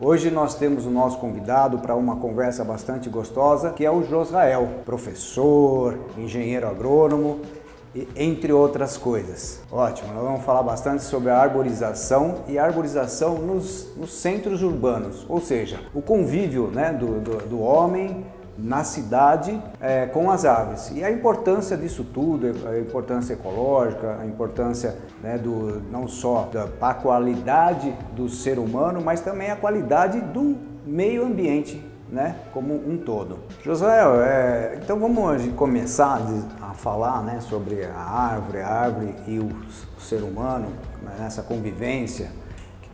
Hoje nós temos o nosso convidado para uma conversa bastante gostosa, que é o Josrael, professor, engenheiro agrônomo, entre outras coisas. Ótimo, nós vamos falar bastante sobre a arborização e a arborização nos, nos centros urbanos, ou seja, o convívio né, do, do, do homem na cidade é, com as aves. E a importância disso tudo, a importância ecológica, a importância né, do, não só da qualidade do ser humano, mas também a qualidade do meio ambiente né, como um todo. Josael, é, então vamos começar a falar né, sobre a árvore, a árvore e o, ser humano, né, nessa convivência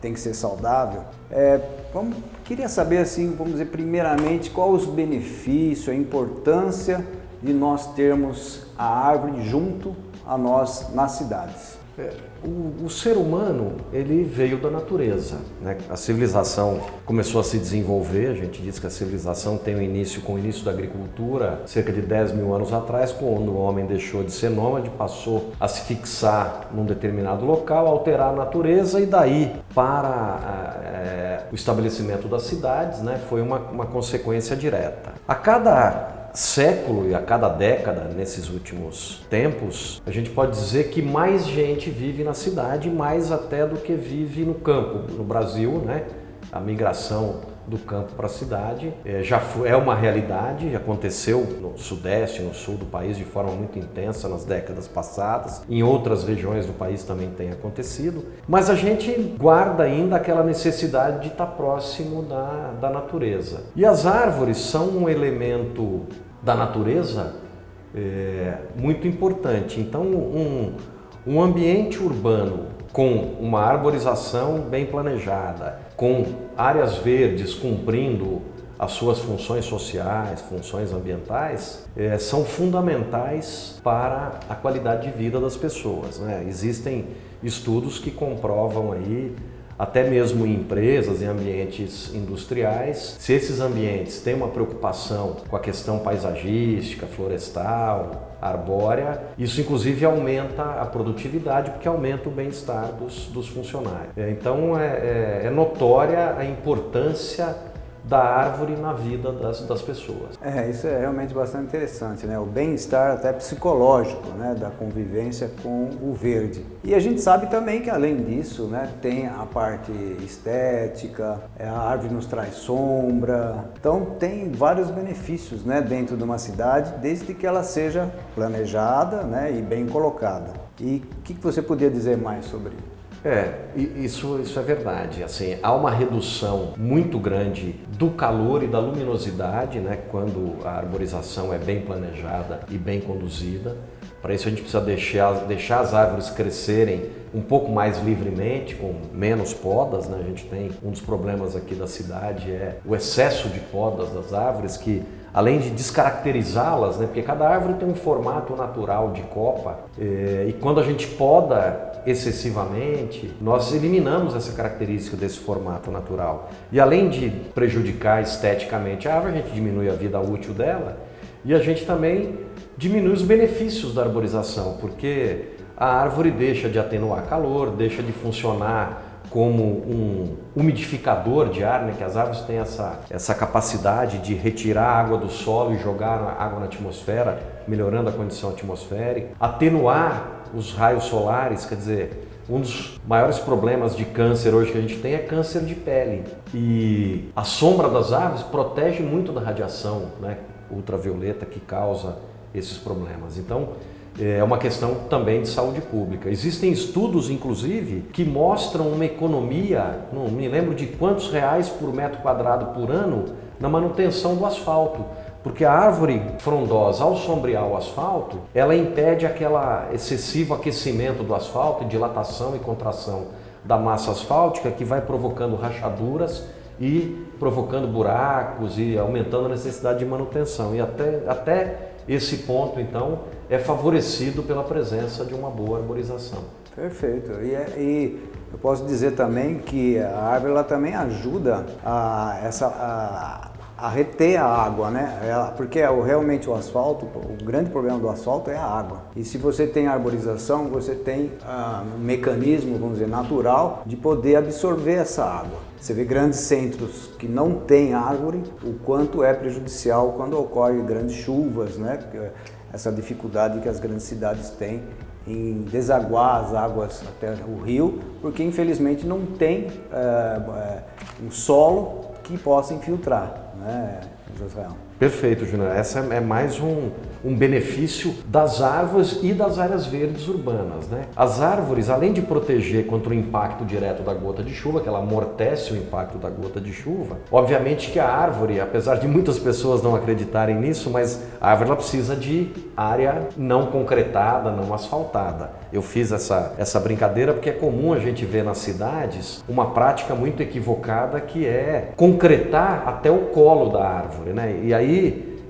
tem que ser saudável. É, vamos, queria saber assim, vamos dizer, primeiramente, qual os benefícios, a importância de nós termos a árvore junto a nós nas cidades. É, o, o, ser humano ele veio da natureza. Né? A civilização começou a se desenvolver. A gente diz que a civilização tem o um início com o início da agricultura, cerca de 10 mil anos atrás, quando o homem deixou de ser nômade, passou a se fixar num determinado local, alterar a natureza e daí para é, o estabelecimento das cidades, né, foi uma, uma consequência direta. A cada século e a cada década nesses últimos tempos, a gente pode dizer que mais gente vive na cidade, mais até do que vive no campo. No Brasil, né, a migração do campo para a cidade é, já é uma realidade, aconteceu no sudeste, no sul do país de forma muito intensa nas décadas passadas. Em outras regiões do país também tem acontecido, mas a gente guarda ainda aquela necessidade de estar próximo da, da natureza. E as árvores são um elemento da natureza é, muito importante. Então, um, um ambiente urbano com uma arborização bem planejada, com áreas verdes cumprindo as suas funções sociais, funções ambientais, é, são fundamentais para a qualidade de vida das pessoas. Né? Existem estudos que comprovam aí até mesmo em empresas, em ambientes industriais, se esses ambientes têm uma preocupação com a questão paisagística, florestal, arbórea, isso inclusive aumenta a produtividade porque aumenta o bem-estar dos, dos funcionários. É, então é, é, é notória a importância da árvore na vida das, das pessoas. É, isso é realmente bastante interessante, né? O bem-estar até psicológico, né? Da convivência com o verde. E a gente sabe também que além disso, né? Tem a parte estética, é, a árvore nos traz sombra, então tem vários benefícios, né? Dentro de uma cidade, desde que ela seja planejada, né? E bem colocada. E o que, que você podia dizer mais sobre isso? É, isso, isso é verdade. Assim, há uma redução muito grande do calor e da luminosidade, né, quando a arborização é bem planejada e bem conduzida. Para isso a gente precisa deixar, deixar as árvores crescerem um pouco mais livremente, com menos podas. Né? A gente tem um dos problemas aqui da cidade é o excesso de podas das árvores que além de descaracterizá-las, né? porque cada árvore tem um formato natural de copa, eh, e quando a gente poda excessivamente, nós eliminamos essa característica desse formato natural. E além de prejudicar esteticamente a árvore, a gente diminui a vida útil dela e a gente também diminui os benefícios da arborização, porque a árvore deixa de atenuar calor, deixa de funcionar como um umidificador de ar, né, que as árvores têm essa, essa capacidade de retirar água do solo e jogar água na atmosfera, melhorando a condição atmosférica, atenuar os raios solares, quer dizer, um dos maiores problemas de câncer hoje que a gente tem é câncer de pele. E a sombra das árvores protege muito da radiação né, ultravioleta que causa esses problemas. Então, é uma questão também de saúde pública. Existem estudos, inclusive, que mostram uma economia, não me lembro de quantos reais por metro quadrado por ano, na manutenção do asfalto. Porque a árvore frondosa, ao sombrear o asfalto, ela impede aquele excessivo aquecimento do asfalto, dilatação e contração da massa asfáltica que vai provocando rachaduras e provocando buracos e aumentando a necessidade de manutenção. E até, até esse ponto, então, é favorecido pela presença de uma boa arborização. Perfeito. E, é, e eu posso dizer também que a árvore ela também ajuda a, essa, a, a reter a água, né? Ela, porque é realmente o asfalto, o grande problema do asfalto é a água. E se você tem arborização, você tem ah, um mecanismo, vamos dizer, natural de poder absorver essa água. Você vê grandes centros que não têm árvore, o quanto é prejudicial quando ocorrem grandes chuvas, né? Essa dificuldade que as grandes cidades têm em desaguar as águas até o rio, porque infelizmente não tem é, um solo que possa infiltrar né, José? Perfeito, Júnior. Essa é mais um, um benefício das árvores e das áreas verdes urbanas. Né? As árvores, além de proteger contra o impacto direto da gota de chuva, que ela amortece o impacto da gota de chuva, obviamente que a árvore, apesar de muitas pessoas não acreditarem nisso, mas a árvore ela precisa de área não concretada, não asfaltada. Eu fiz essa, essa brincadeira porque é comum a gente ver nas cidades uma prática muito equivocada que é concretar até o colo da árvore. Né? E aí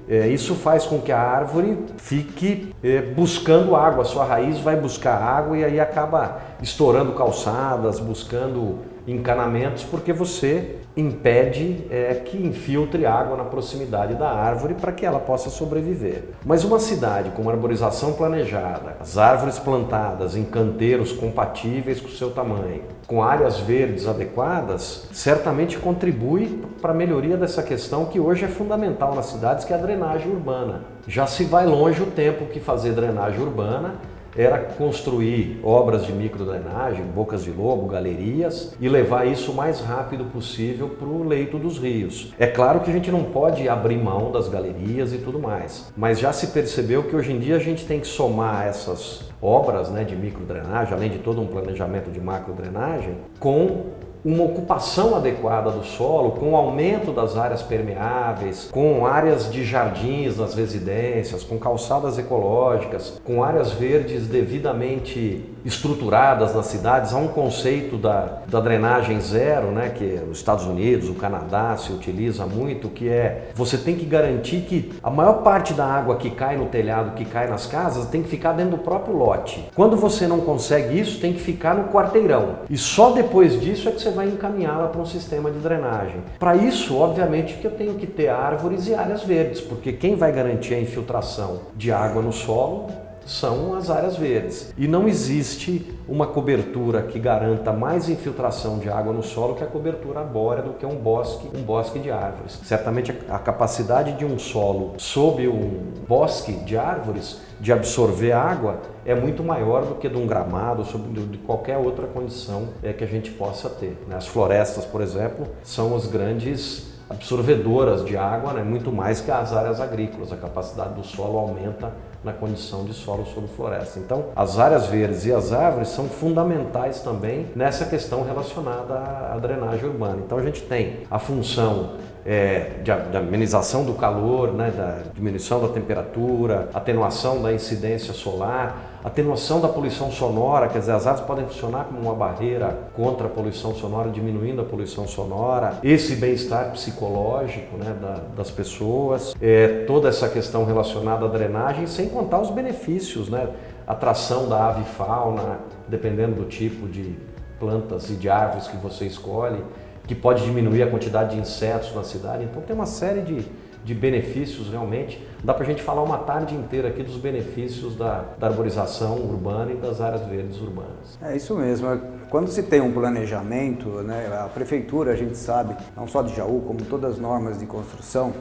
é, isso faz com que a árvore fique é, buscando água, sua raiz vai buscar água e aí acaba estourando calçadas, buscando encanamentos, porque você impede é, que infiltre água na proximidade da árvore para que ela possa sobreviver. Mas uma cidade com uma arborização planejada, as árvores plantadas em canteiros compatíveis com o seu tamanho, com áreas verdes adequadas, certamente contribui para a melhoria dessa questão que hoje é fundamental nas cidades, que é a drenagem urbana. Já se vai longe o tempo que fazer drenagem urbana era construir obras de microdrenagem, bocas de lobo, galerias e levar isso o mais rápido possível para o leito dos rios. É claro que a gente não pode abrir mão das galerias e tudo mais, mas já se percebeu que hoje em dia a gente tem que somar essas obras né, de microdrenagem, além de todo um planejamento de macrodrenagem, com uma ocupação adequada do solo, com o aumento das áreas permeáveis, com áreas de jardins nas residências, com calçadas ecológicas, com áreas verdes devidamente estruturadas nas cidades, há um conceito da, da drenagem zero, né, que os Estados Unidos, o Canadá se utiliza muito, que é você tem que garantir que a maior parte da água que cai no telhado, que cai nas casas, tem que ficar dentro do próprio lote. Quando você não consegue isso, tem que ficar no quarteirão. E só depois disso é que você vai encaminhá-la para um sistema de drenagem. Para isso, obviamente, que eu tenho que ter árvores e áreas verdes, porque quem vai garantir a infiltração de água no solo são as áreas verdes. E não existe uma cobertura que garanta mais infiltração de água no solo que a cobertura arbórea do que um bosque, um bosque de árvores. Certamente a capacidade de um solo sob um bosque de árvores de absorver água é muito maior do que de um gramado, de qualquer outra condição é, que a gente possa ter. Né? As florestas, por exemplo, são os grandes absorvedoras de água, né? muito mais que as áreas agrícolas. A capacidade do solo aumenta na condição de solo sobre floresta. Então, as áreas verdes e as árvores são fundamentais também nessa questão relacionada à drenagem urbana. Então, a gente tem a função é, de, de, amenização do calor, né, da diminuição da temperatura, atenuação da incidência solar, atenuação da poluição sonora, quer dizer, as árvores podem funcionar como uma barreira contra a poluição sonora, diminuindo a poluição sonora, esse bem-estar psicológico né, da, das pessoas, é, toda essa questão relacionada à drenagem, sem contar os benefícios, né, atração da ave fauna, dependendo do tipo de plantas e de árvores que você escolhe que pode diminuir a quantidade de insetos na cidade. Então tem uma série de, de benefícios realmente. Dá para a gente falar uma tarde inteira aqui dos benefícios da, da, arborização urbana e das áreas verdes urbanas. É isso mesmo. Quando se tem um planejamento, né, a prefeitura, a gente sabe, não só de Jaú, como todas as normas de construção,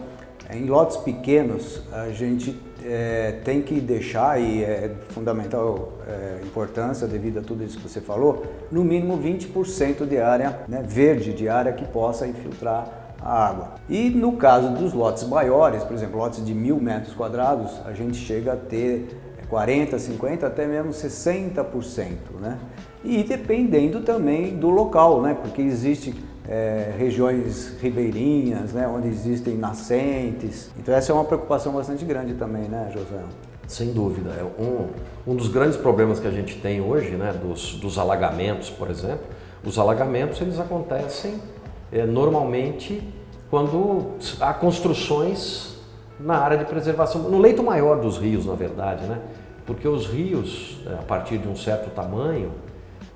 em lotes pequenos, a gente é, tem que deixar, e é fundamental é, importância devido a tudo isso que você falou, no mínimo 20% de área né, verde, de área que possa infiltrar a água. E no caso dos lotes maiores, por exemplo, lotes de mil metros quadrados, a gente chega a ter 40, 50, até mesmo 60%, né? E dependendo também do local, né? Porque existe é, regiões ribeirinhas, né, onde existem nascentes. Então essa é uma preocupação bastante grande também, né, José? Sem dúvida. É um, um dos grandes problemas que a gente tem hoje, né, dos, dos alagamentos, por exemplo, os alagamentos eles acontecem é, normalmente quando há construções na área de preservação, no leito maior dos rios, na verdade, né? Porque os rios, é, a partir de um certo tamanho,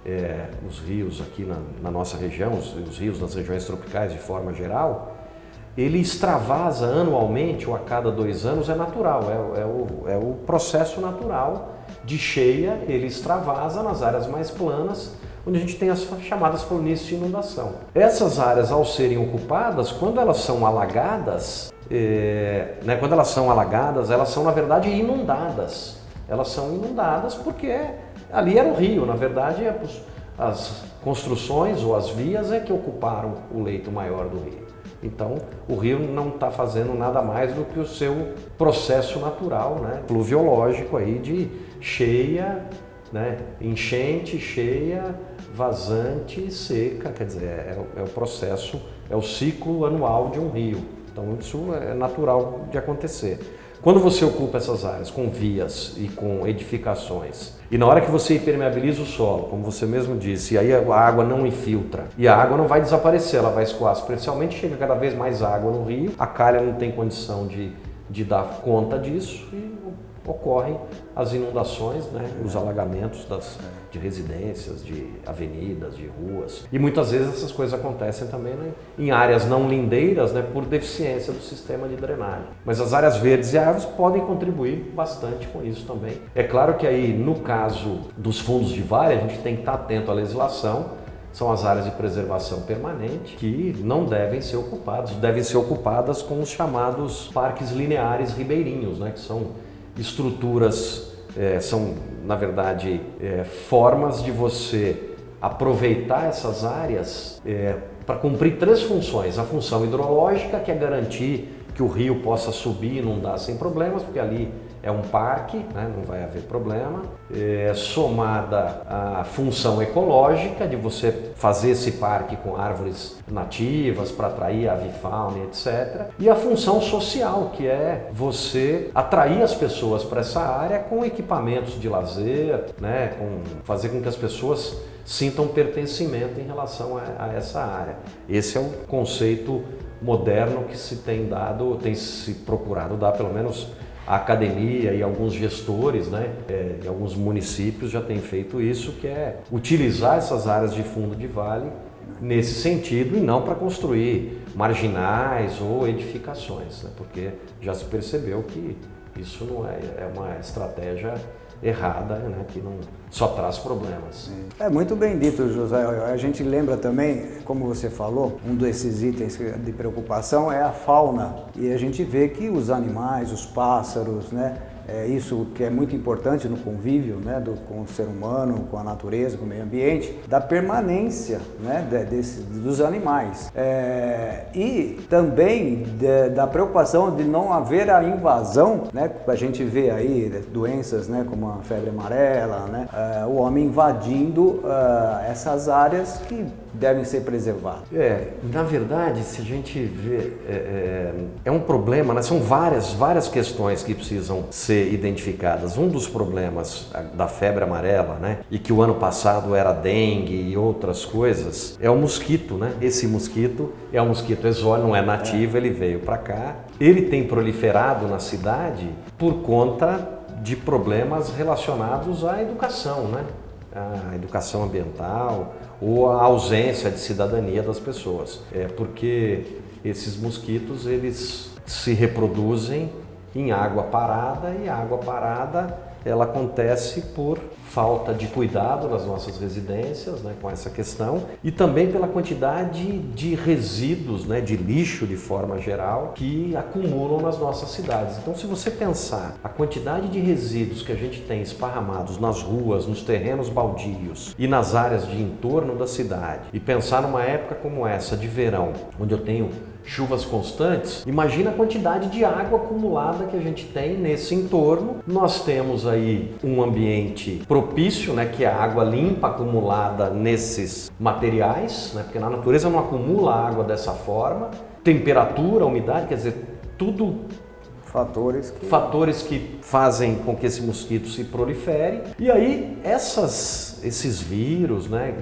é, os rios aqui na, na nossa região, os, os, rios nas regiões tropicais de forma geral, ele extravasa anualmente ou a cada dois anos, é natural, é, é, o, é o processo natural de cheia, ele extravasa nas áreas mais planas, onde a gente tem as chamadas planícies de inundação. Essas áreas, ao serem ocupadas, quando elas são alagadas, é, né, quando elas são alagadas, elas são na verdade inundadas. Elas são inundadas porque ali era o rio, na verdade é as construções ou as vias é que ocuparam o leito maior do rio. Então, o rio não está fazendo nada mais do que o seu processo natural, né, pluviológico aí de cheia, né, enchente, cheia, vazante, seca, quer dizer, é, é o processo, é o ciclo anual de um rio. Então, isso é natural de acontecer. Quando você ocupa essas áreas com vias e com edificações, e na hora que você impermeabiliza o solo, como você mesmo disse, e aí a água não infiltra, e a água não vai desaparecer, ela vai escoar superficialmente, chega cada vez mais água no rio, a calha não tem condição de, de dar conta disso e ocorrem as inundações, né, os alagamentos das, de residências, de avenidas, de ruas. E muitas vezes essas coisas acontecem também né, em áreas não lindeiras né, por deficiência do sistema de drenagem. Mas as áreas verdes e árvores podem contribuir bastante com isso também. É claro que aí, no caso dos fundos de vale, a gente tem que estar atento à legislação, são as áreas de preservação permanente que não devem ser ocupadas, devem ser ocupadas com os chamados parques lineares ribeirinhos, né, que são estruturas é, são, na verdade, é, formas de você aproveitar essas áreas é, para cumprir três funções. A função hidrológica, que é garantir que o rio possa subir e inundar sem problemas, porque ali é um parque, né, não vai haver problema, é, somada à função ecológica de você fazer esse parque com árvores nativas para atrair a avifauna, etc. E a função social, que é você atrair as pessoas para essa área com equipamentos de lazer, né, com fazer com que as pessoas sintam pertencimento em relação a, a essa área. Esse é o conceito moderno que se tem dado, tem se procurado dar pelo menos a academia e alguns gestores, né, é, alguns municípios já têm feito isso, que é utilizar essas áreas de fundo de vale nesse sentido e não para construir marginais ou edificações, né, porque já se percebeu que isso não é, é uma estratégia errada, né, que não só traz problemas. É muito bem dito, José. A gente lembra também, como você falou, um desses itens de preocupação é a fauna. E a gente vê que os animais, os pássaros, né, é isso que é muito importante no convívio né, do, com o ser humano, com a natureza, com o meio ambiente, da permanência né, de, desse, dos animais. É, e também de, da preocupação de não haver a invasão, né, a gente vê aí doenças né, como a febre amarela, né, é, o homem invadindo é, essas áreas que devem ser preservadas. É, na verdade, se a gente vê, é, é, é um problema, né? são várias, várias questões que precisam ser ser identificadas. Um dos problemas da febre amarela, né, e que o ano passado era dengue e outras coisas, é o mosquito, né? Esse mosquito é um mosquito exótico, não é nativo, ele veio para cá. Ele tem proliferado na cidade por conta de problemas relacionados à educação, né? A educação ambiental ou a ausência de cidadania das pessoas. É porque esses mosquitos eles se reproduzem em água parada e a água parada ela acontece por falta de cuidado nas nossas residências né, com essa questão e também pela quantidade de resíduos, né, de lixo de forma geral, que acumulam nas nossas cidades. Então, se você pensar a quantidade de resíduos que a gente tem esparramados nas ruas, nos terrenos baldios e nas áreas de entorno da cidade, e pensar numa época como essa de verão, onde eu tenho chuvas constantes, imagina a quantidade de água acumulada que a gente tem nesse entorno. Nós temos aí um ambiente propício, né, que é a água limpa acumulada nesses materiais, né, porque na natureza não acumula água dessa forma. Temperatura, umidade, quer dizer, tudo fatores que... fatores que fazem com que esse mosquito se prolifere. E aí essas, esses vírus, né,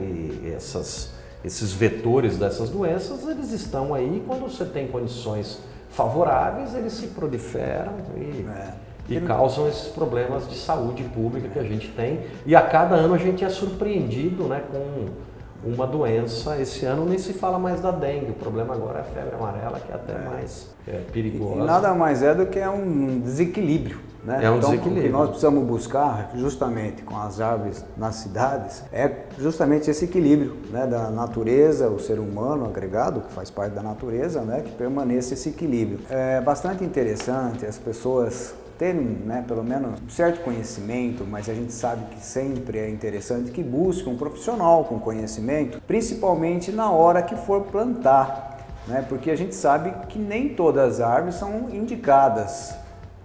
essas esses vetores dessas doenças, eles estão aí quando você tem condições favoráveis, eles se proliferam e, é. e causam esses problemas de saúde pública que a gente tem. E a cada ano a gente é surpreendido né, com uma doença. Esse ano nem se fala mais da dengue, o problema agora é a febre amarela, que é até é. mais é, perigosa. E nada mais é do que um desequilíbrio. Né? É um então, desequilíbrio. O que nós precisamos buscar, justamente com as árvores nas cidades, é justamente esse equilíbrio né? da natureza, o ser humano agregado, que faz parte da natureza, né? que permaneça esse equilíbrio. É bastante interessante as pessoas terem, né, pelo menos um certo conhecimento, mas a gente sabe que sempre é interessante que busque um profissional com conhecimento, principalmente na hora que for plantar, né, porque a gente sabe que nem todas as árvores são indicadas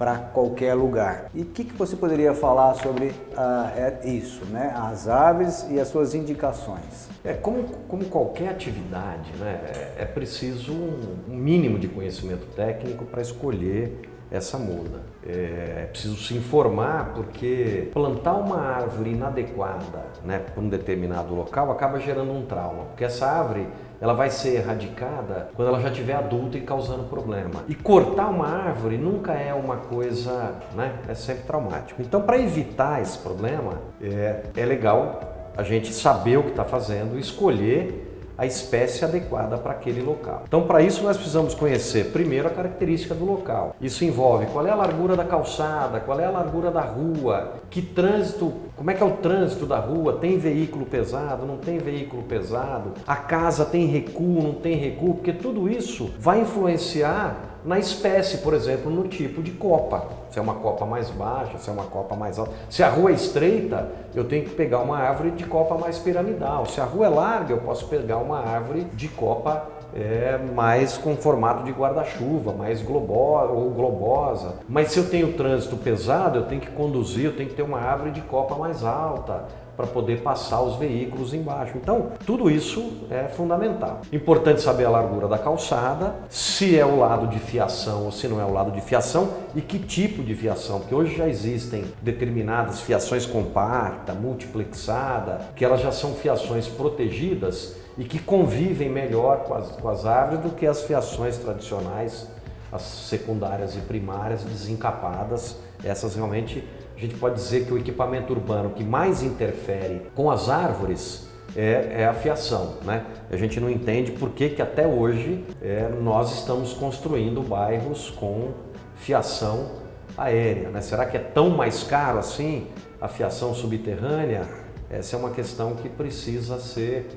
para qualquer lugar. E o que, que, você poderia falar sobre uh, isso, né? as árvores e as suas indicações? É, como, como qualquer atividade, né? é, é preciso um mínimo de conhecimento técnico para escolher essa muda. É, é preciso se informar porque plantar uma árvore inadequada né, para um determinado local acaba gerando um trauma, porque essa árvore ela vai ser erradicada quando ela já estiver adulta e causando problema. E cortar uma árvore nunca é uma coisa, né, é sempre traumático. Então, para evitar esse problema, é, é legal a gente saber o que está fazendo, escolher a espécie adequada para aquele local. Então, para isso, nós precisamos conhecer primeiro a característica do local. Isso envolve qual é a largura da calçada, qual é a largura da rua, que trânsito, como é que é o trânsito da rua, tem veículo pesado, não tem veículo pesado, a casa tem recuo, não tem recuo, porque tudo isso vai influenciar na espécie, por exemplo, no tipo de copa. Se é uma copa mais baixa, se é uma copa mais alta. Se a rua é estreita, eu tenho que pegar uma árvore de copa mais piramidal. Se a rua é larga, eu posso pegar uma árvore de copa é, mais com formato de guarda-chuva, mais ou globosa. Mas se eu tenho trânsito pesado, eu tenho que conduzir, eu tenho que ter uma árvore de copa mais alta para poder passar os veículos embaixo. Então, tudo isso é fundamental. Importante saber a largura da calçada, se é o lado de fiação ou se não é o lado de fiação e que tipo de fiação, porque hoje já existem determinadas fiações compacta, multiplexada, que elas já são fiações protegidas e que convivem melhor com as, com as árvores do que as fiações tradicionais, as secundárias e primárias desencapadas. Essas realmente a gente pode dizer que o equipamento urbano que mais interfere com as árvores é, é, a fiação. Né? A gente não entende por que, que até hoje é, nós estamos construindo bairros com fiação aérea. Né? Será que é tão mais caro assim a fiação subterrânea? Essa é uma questão que precisa ser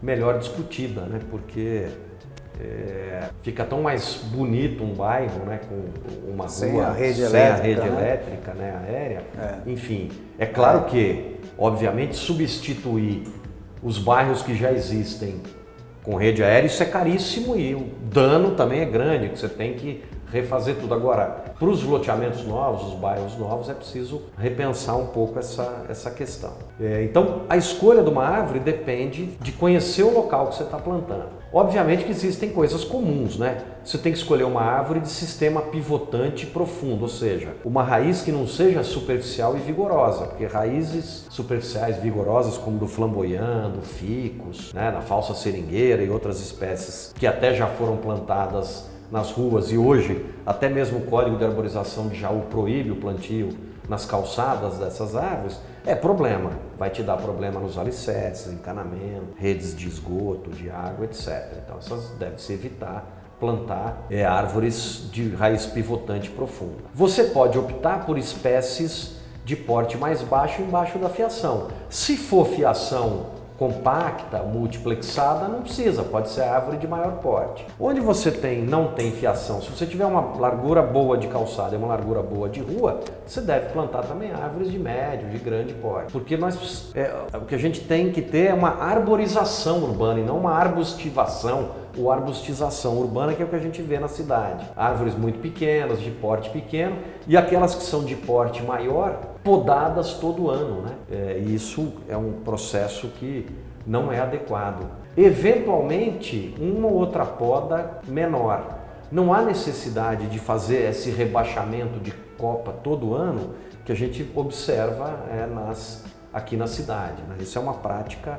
melhor discutida, né? porque é, fica tão mais bonito um bairro, né, com uma sem rua a rede sem elétrica, a rede né? elétrica, né, aérea. É. Enfim, é claro é. que, obviamente, substituir os bairros que já existem com rede aérea isso é caríssimo e o dano também é grande, que você tem que refazer tudo. Agora, para os loteamentos novos, os bairros novos, é preciso repensar um pouco essa, essa questão. É, então, a escolha de uma árvore depende de conhecer o local que você está plantando. Obviamente que existem coisas comuns, né? Você tem que escolher uma árvore de sistema pivotante profundo, ou seja, uma raiz que não seja superficial e vigorosa, porque raízes superficiais vigorosas como do flamboyant, do ficus, né, da falsa seringueira e outras espécies que até já foram plantadas nas ruas e hoje até mesmo o Código de Arborização de Jaú proíbe o plantio nas calçadas dessas árvores, é problema. Vai te dar problema nos alicerces, encanamento, redes de esgoto, de água, etc. Então essas deve-se evitar plantar é, árvores de raiz pivotante profunda. Você pode optar por espécies de porte mais baixo embaixo da fiação. Se for fiação compacta, multiplexada, não precisa, pode ser árvore de maior porte. Onde você tem, não tem fiação, se você tiver uma largura boa de calçada e uma largura boa de rua, você deve plantar também árvores de médio, de grande porte. Porque nós, é, o que a gente tem que ter é uma arborização urbana e não uma arbustivação ou arbustização urbana, que é o que a gente vê na cidade. Árvores muito pequenas, de porte pequeno, e aquelas que são de porte maior, podadas todo ano. Né? É, isso é um processo que não é adequado. Eventualmente, uma ou outra poda menor. Não há necessidade de fazer esse rebaixamento de copa todo ano que a gente observa é, nas, aqui na cidade. Né? Isso é uma prática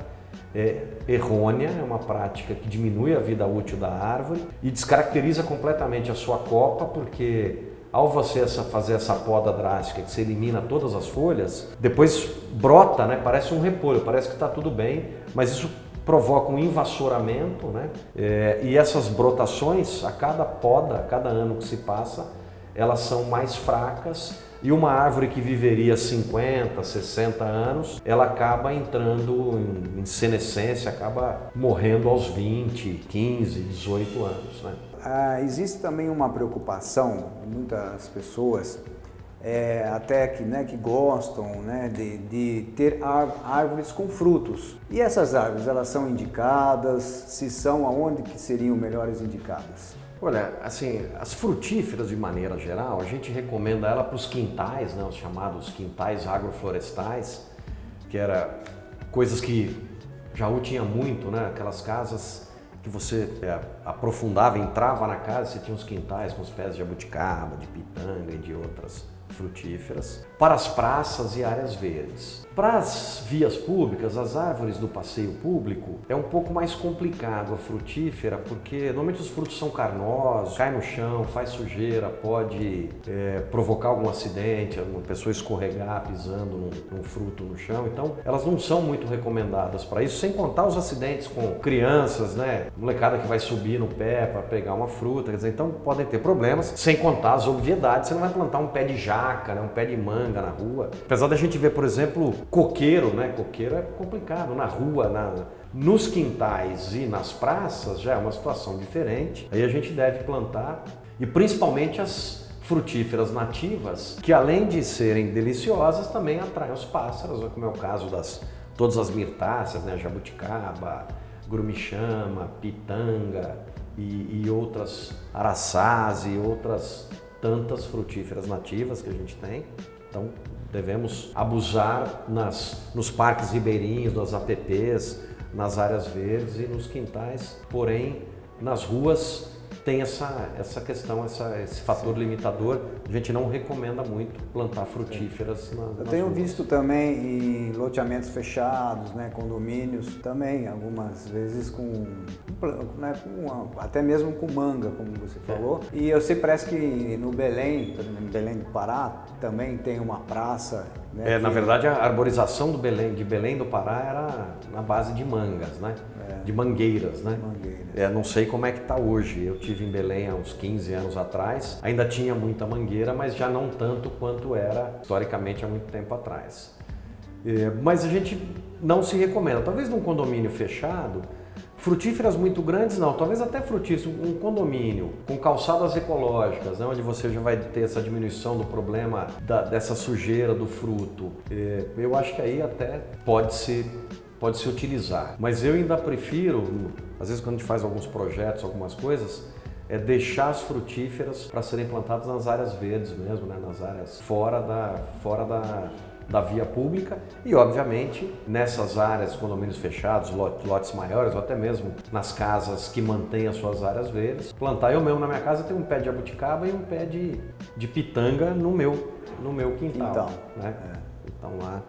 é, errônea, é uma prática que diminui a vida útil da árvore e descaracteriza completamente a sua copa, porque ao você essa, fazer essa poda drástica, que você elimina todas as folhas, depois brota, né? parece um repolho, parece que está tudo bem, mas isso provoca um invassoramento, né? É, e essas brotações, a cada poda, a cada ano que se passa, elas são mais fracas e uma árvore que viveria 50, 60 anos, ela acaba entrando em senescência, acaba morrendo aos 20, 15, 18 anos. Né? Ah, existe também uma preocupação muitas pessoas, é, até que, né, que gostam né, de, de ter árvores com frutos. E essas árvores, elas são indicadas? Se são, aonde que seriam melhores indicadas? Olha, assim, as frutíferas de maneira geral, a gente recomenda ela para os quintais, né, os chamados quintais agroflorestais, que era coisas que Jaú tinha muito, né, aquelas casas que você é, aprofundava, entrava na casa, você tinha os quintais com os pés de jabuticaba, de pitanga e de outras frutíferas, para as praças e áreas verdes. Para as vias públicas, as árvores do passeio público, é um pouco mais complicado a frutífera, porque normalmente os frutos são carnosos, cai no chão, faz sujeira, pode é, provocar algum acidente, uma pessoa escorregar pisando num, num, fruto no chão. Então, elas não são muito recomendadas para isso, sem contar os acidentes com crianças, né? Molecada que vai subir no pé para pegar uma fruta, quer dizer, então podem ter problemas, sem contar as obviedades. Você não vai plantar um pé de jaca, né? um pé de manga na rua. Apesar da gente ver, por exemplo, coqueiro, né? Coqueiro é complicado na rua, na, nos quintais e nas praças já é uma situação diferente. Aí a gente deve plantar e principalmente as frutíferas nativas, que além de serem deliciosas, também atraem os pássaros, como é o caso das todas as mirtáceas, né? Jabuticaba, grumichama, pitanga e, e outras araçás e outras tantas frutíferas nativas que a gente tem. Então, devemos abusar nas, nos parques ribeirinhos, nas APPs, nas áreas verdes e nos quintais, porém, nas ruas tem essa, essa questão, essa, esse fator Sim. limitador. A gente não recomenda muito plantar frutíferas na, Eu tenho ruas. visto também em loteamentos fechados, né, condomínios, também algumas vezes com, né, com até mesmo com manga, como você é. falou. É. E eu sei, parece que no Belém, em Belém do Pará, também tem uma praça. Né, é. Na verdade, a arborização do Belém, de Belém do Pará era na base de mangas, né? É. De mangueiras, né? Mangueiras. É, não sei como é que está hoje. Eu tive em Belém há uns 15 anos atrás. Ainda tinha muita mangueira, mas já não tanto quanto era historicamente há muito tempo atrás. É, mas a gente não se recomenda. Talvez num condomínio fechado, Frutíferas muito grandes não, talvez até frutíferas, um condomínio com calçadas ecológicas, né, onde você já vai ter essa diminuição do problema da, dessa sujeira do fruto. É, eu acho que aí até pode se pode se utilizar. Mas eu ainda prefiro, às vezes quando a gente faz alguns projetos, algumas coisas, é deixar as frutíferas para serem plantadas nas áreas verdes mesmo, né? nas áreas fora da, fora da, da via pública e, obviamente, nessas áreas, condomínios fechados, lotes maiores ou até mesmo nas casas que mantêm as suas áreas verdes, plantar. Eu mesmo na minha casa tenho um pé de abuticaba e um pé de, de pitanga no meu, no meu quintal. Então, né? É. então lá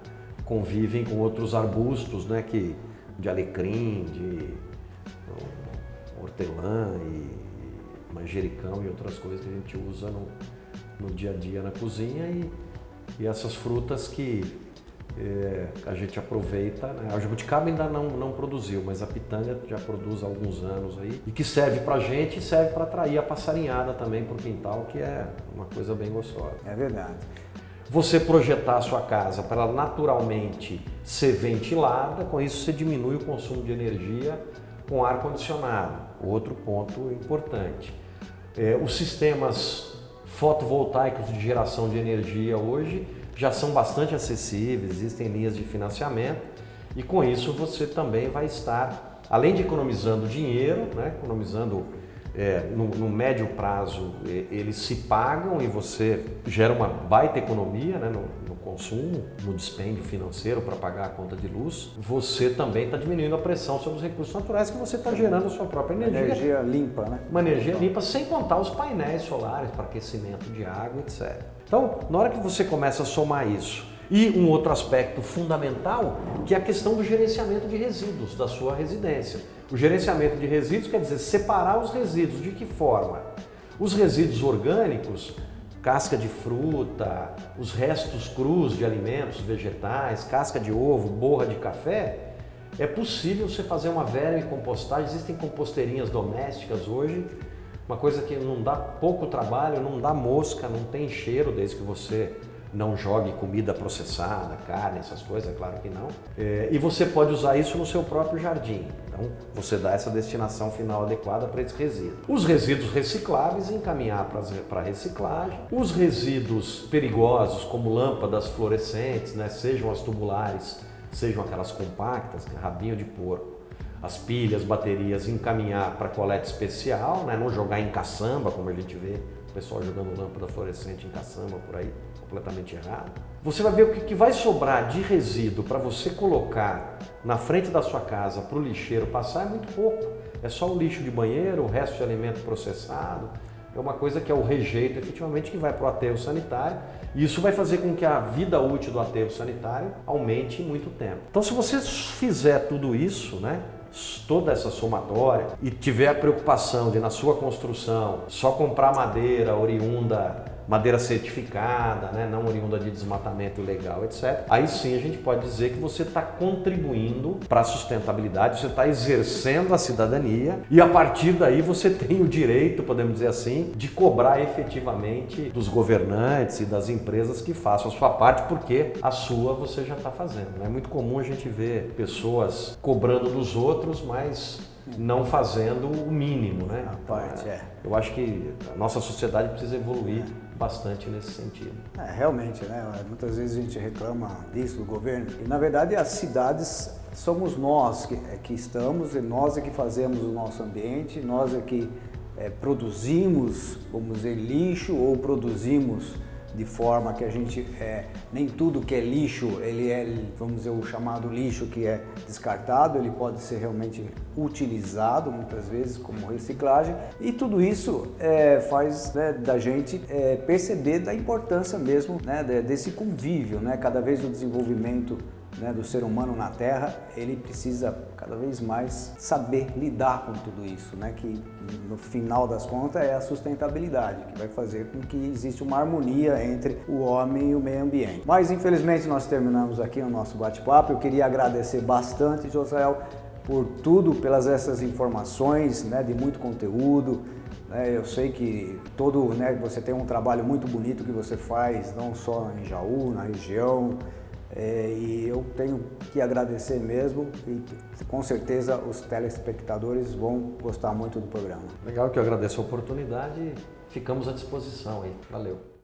convivem com outros arbustos, né, que, de alecrim, de hortelã e manjericão e outras coisas que a gente usa no, no dia a dia na cozinha e, e essas frutas que é, a gente aproveita. Né? A jabuticaba ainda não, não produziu, mas a pitanga já produz há alguns anos aí e que serve para gente e serve para atrair a passarinhada também para o quintal, que é uma coisa bem gostosa. É verdade você projetar a sua casa para ela naturalmente ser ventilada, com isso você diminui o consumo de energia com ar condicionado. Outro ponto importante. É, os sistemas fotovoltaicos de geração de energia hoje já são bastante acessíveis, existem linhas de financiamento e com isso você também vai estar, além de economizando dinheiro, né, economizando é, no, no, médio prazo eles se pagam e você gera uma baita economia né, no, no consumo, no dispêndio financeiro para pagar a conta de luz, você também está diminuindo a pressão sobre os recursos naturais que você está gerando a sua própria energia. Energia limpa, né? Uma energia limpa, sem contar os painéis solares para aquecimento de água, etc. Então, na hora que você começa a somar isso, e um outro aspecto fundamental, que é a questão do gerenciamento de resíduos da sua residência. O gerenciamento de resíduos quer dizer separar os resíduos. De que forma? Os resíduos orgânicos, casca de fruta, os restos crus de alimentos vegetais, casca de ovo, borra de café, É possível você fazer uma compostagem. existem composteirinhas domésticas hoje, uma coisa que não dá pouco trabalho, não dá mosca, não tem cheiro desde que você não jogue comida processada, carne, essas coisas, é claro que não. É, e você pode usar isso no seu próprio jardim. Então, você dá essa destinação final adequada para esse resíduo. Os resíduos recicláveis, encaminhar para reciclagem. Os resíduos perigosos, como lâmpadas fluorescentes, né, sejam as tubulares, sejam aquelas compactas, rabinho de porco, as pilhas, baterias, encaminhar para coleta especial, né, não jogar em caçamba, como a gente vê o pessoal jogando lâmpada fluorescente em caçamba por aí completamente errado. Você vai ver o que vai sobrar de resíduo para você colocar na frente da sua casa para o lixeiro passar é muito pouco. É só o lixo de banheiro, o resto de alimento processado. É uma coisa que é o rejeito efetivamente que vai para o aterro sanitário. E isso vai fazer com que a vida útil do aterro sanitário aumente em muito tempo. Então, se você fizer tudo isso, né, toda essa somatória e tiver a preocupação de na sua construção só comprar madeira oriunda madeira certificada, né, não oriunda de desmatamento ilegal, etc. Aí sim a gente pode dizer que você está contribuindo para a sustentabilidade, você está exercendo a cidadania e a partir daí você tem o direito, podemos dizer assim, de cobrar efetivamente dos governantes e das empresas que façam a sua parte, porque a sua você já está fazendo. Né? É muito comum a gente ver pessoas cobrando dos outros, mas não fazendo o mínimo, né? A parte, é. Eu acho que a nossa sociedade precisa evoluir é. Bastante nesse sentido. É, realmente, né? Muitas vezes a gente reclama disso do governo e na verdade as cidades somos nós que, é, que estamos e nós é que fazemos o nosso ambiente, nós é que é, produzimos, vamos dizer, lixo ou produzimos de forma que a gente é, nem tudo que é lixo ele é vamos dizer o chamado lixo que é descartado ele pode ser realmente utilizado muitas vezes como reciclagem. E tudo isso é, faz né, da gente é, perceber da importância mesmo né, desse convívio né? Cada vez o desenvolvimento né, do ser humano na Terra, ele precisa cada vez mais saber lidar com tudo isso, né, que no final das contas é a sustentabilidade, que vai fazer com que exista uma harmonia entre o homem e o meio ambiente. Mas infelizmente nós terminamos aqui o nosso bate-papo. Eu queria agradecer bastante, Josael, por tudo, pelas essas informações, né, de muito conteúdo. Né, eu sei que todo, né, você tem um trabalho muito bonito que você faz, não só em Jaú, na região, é, e eu tenho que agradecer mesmo e com certeza os telespectadores vão gostar muito do programa. Legal que eu agradeço a oportunidade ficamos à disposição aí. Valeu.